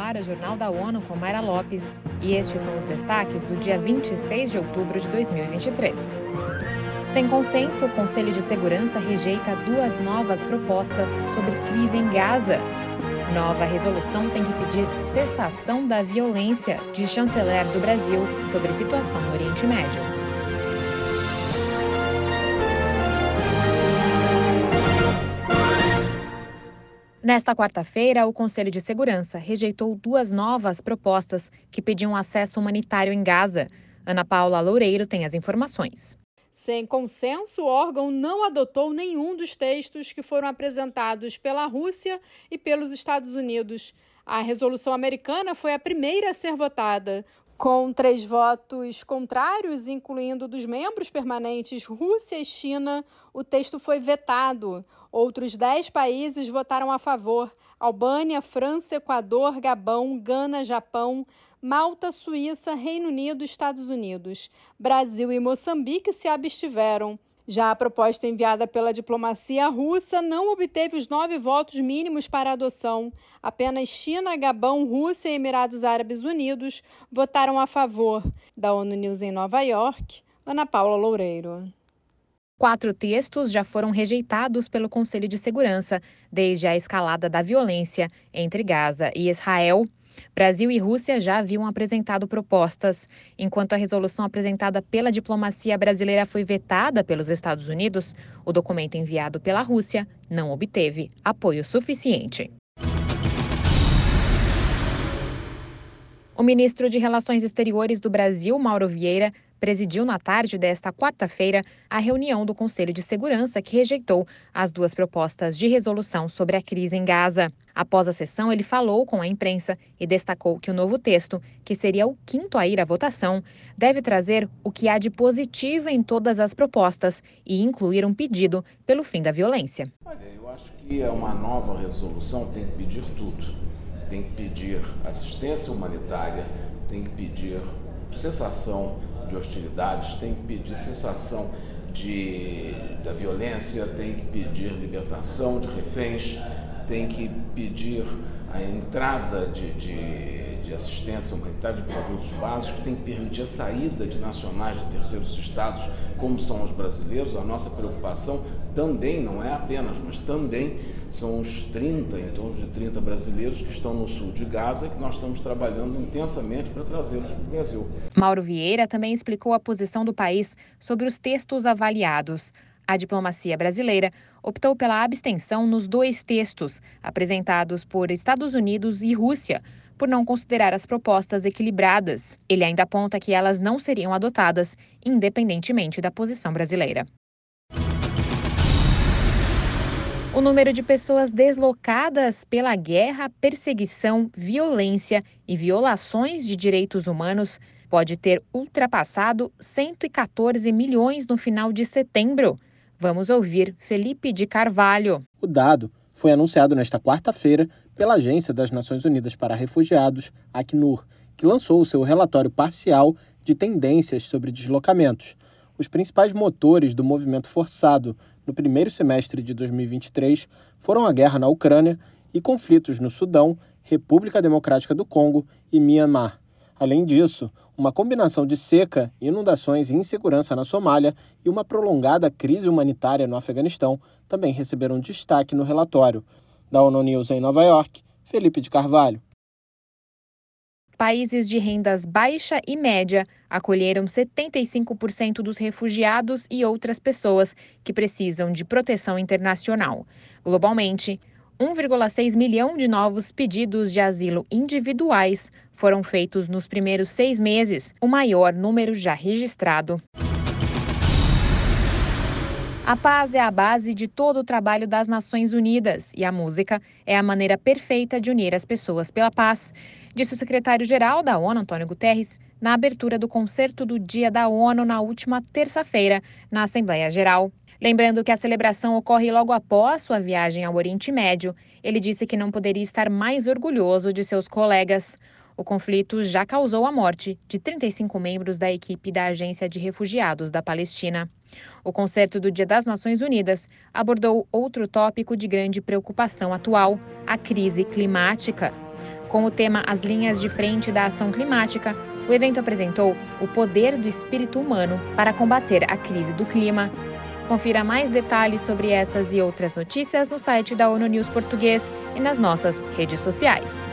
ar o Jornal da ONU com Mayra Lopes e estes são os destaques do dia 26 de outubro de 2023. Sem consenso, o Conselho de Segurança rejeita duas novas propostas sobre crise em Gaza. Nova resolução tem que pedir cessação da violência, de chanceler do Brasil sobre situação no Oriente Médio. Nesta quarta-feira, o Conselho de Segurança rejeitou duas novas propostas que pediam acesso humanitário em Gaza. Ana Paula Loureiro tem as informações. Sem consenso, o órgão não adotou nenhum dos textos que foram apresentados pela Rússia e pelos Estados Unidos. A resolução americana foi a primeira a ser votada. Com três votos contrários, incluindo dos membros permanentes Rússia e China, o texto foi vetado. Outros dez países votaram a favor: Albânia, França, Equador, Gabão, Gana, Japão, Malta, Suíça, Reino Unido Estados Unidos. Brasil e Moçambique se abstiveram. Já a proposta enviada pela diplomacia russa não obteve os nove votos mínimos para adoção. Apenas China, Gabão, Rússia e Emirados Árabes Unidos votaram a favor. Da ONU News em Nova York, Ana Paula Loureiro. Quatro textos já foram rejeitados pelo Conselho de Segurança desde a escalada da violência entre Gaza e Israel Brasil e Rússia já haviam apresentado propostas. Enquanto a resolução apresentada pela diplomacia brasileira foi vetada pelos Estados Unidos, o documento enviado pela Rússia não obteve apoio suficiente. O ministro de Relações Exteriores do Brasil, Mauro Vieira, presidiu na tarde desta quarta-feira a reunião do Conselho de Segurança que rejeitou as duas propostas de resolução sobre a crise em Gaza. Após a sessão, ele falou com a imprensa e destacou que o novo texto, que seria o quinto a ir à votação, deve trazer o que há de positivo em todas as propostas e incluir um pedido pelo fim da violência. Olha, eu acho que é uma nova resolução tem que pedir tudo. Tem que pedir assistência humanitária, tem que pedir cessação de hostilidades, tem que pedir cessação de, da violência, tem que pedir libertação de reféns, tem que pedir a entrada de, de, de, assistência humanitária de produtos básicos, tem que permitir a saída de nacionais de terceiros estados, como são os brasileiros. A nossa preocupação também, não é apenas, mas também são os 30, em torno de 30 brasileiros que estão no sul de Gaza, que nós estamos trabalhando intensamente para trazê-los para o Brasil. Mauro Vieira também explicou a posição do país sobre os textos avaliados. A diplomacia brasileira optou pela abstenção nos dois textos, apresentados por Estados Unidos e Rússia, por não considerar as propostas equilibradas. Ele ainda aponta que elas não seriam adotadas, independentemente da posição brasileira. O número de pessoas deslocadas pela guerra, perseguição, violência e violações de direitos humanos pode ter ultrapassado 114 milhões no final de setembro. Vamos ouvir Felipe de Carvalho. O dado foi anunciado nesta quarta-feira pela Agência das Nações Unidas para Refugiados, Acnur, que lançou o seu relatório parcial de tendências sobre deslocamentos. Os principais motores do movimento forçado no primeiro semestre de 2023 foram a guerra na Ucrânia e conflitos no Sudão, República Democrática do Congo e Myanmar. Além disso, uma combinação de seca, inundações e insegurança na Somália e uma prolongada crise humanitária no Afeganistão também receberam destaque no relatório. Da ONU News em Nova York, Felipe de Carvalho. Países de rendas baixa e média acolheram 75% dos refugiados e outras pessoas que precisam de proteção internacional. Globalmente, 1,6 milhão de novos pedidos de asilo individuais foram feitos nos primeiros seis meses, o maior número já registrado. A paz é a base de todo o trabalho das Nações Unidas e a música é a maneira perfeita de unir as pessoas pela paz, disse o secretário-geral da ONU, Antônio Guterres, na abertura do concerto do Dia da ONU na última terça-feira, na Assembleia Geral. Lembrando que a celebração ocorre logo após sua viagem ao Oriente Médio, ele disse que não poderia estar mais orgulhoso de seus colegas. O conflito já causou a morte de 35 membros da equipe da Agência de Refugiados da Palestina. O concerto do Dia das Nações Unidas abordou outro tópico de grande preocupação atual: a crise climática. Com o tema As Linhas de Frente da Ação Climática, o evento apresentou o poder do espírito humano para combater a crise do clima. Confira mais detalhes sobre essas e outras notícias no site da ONU News Português e nas nossas redes sociais.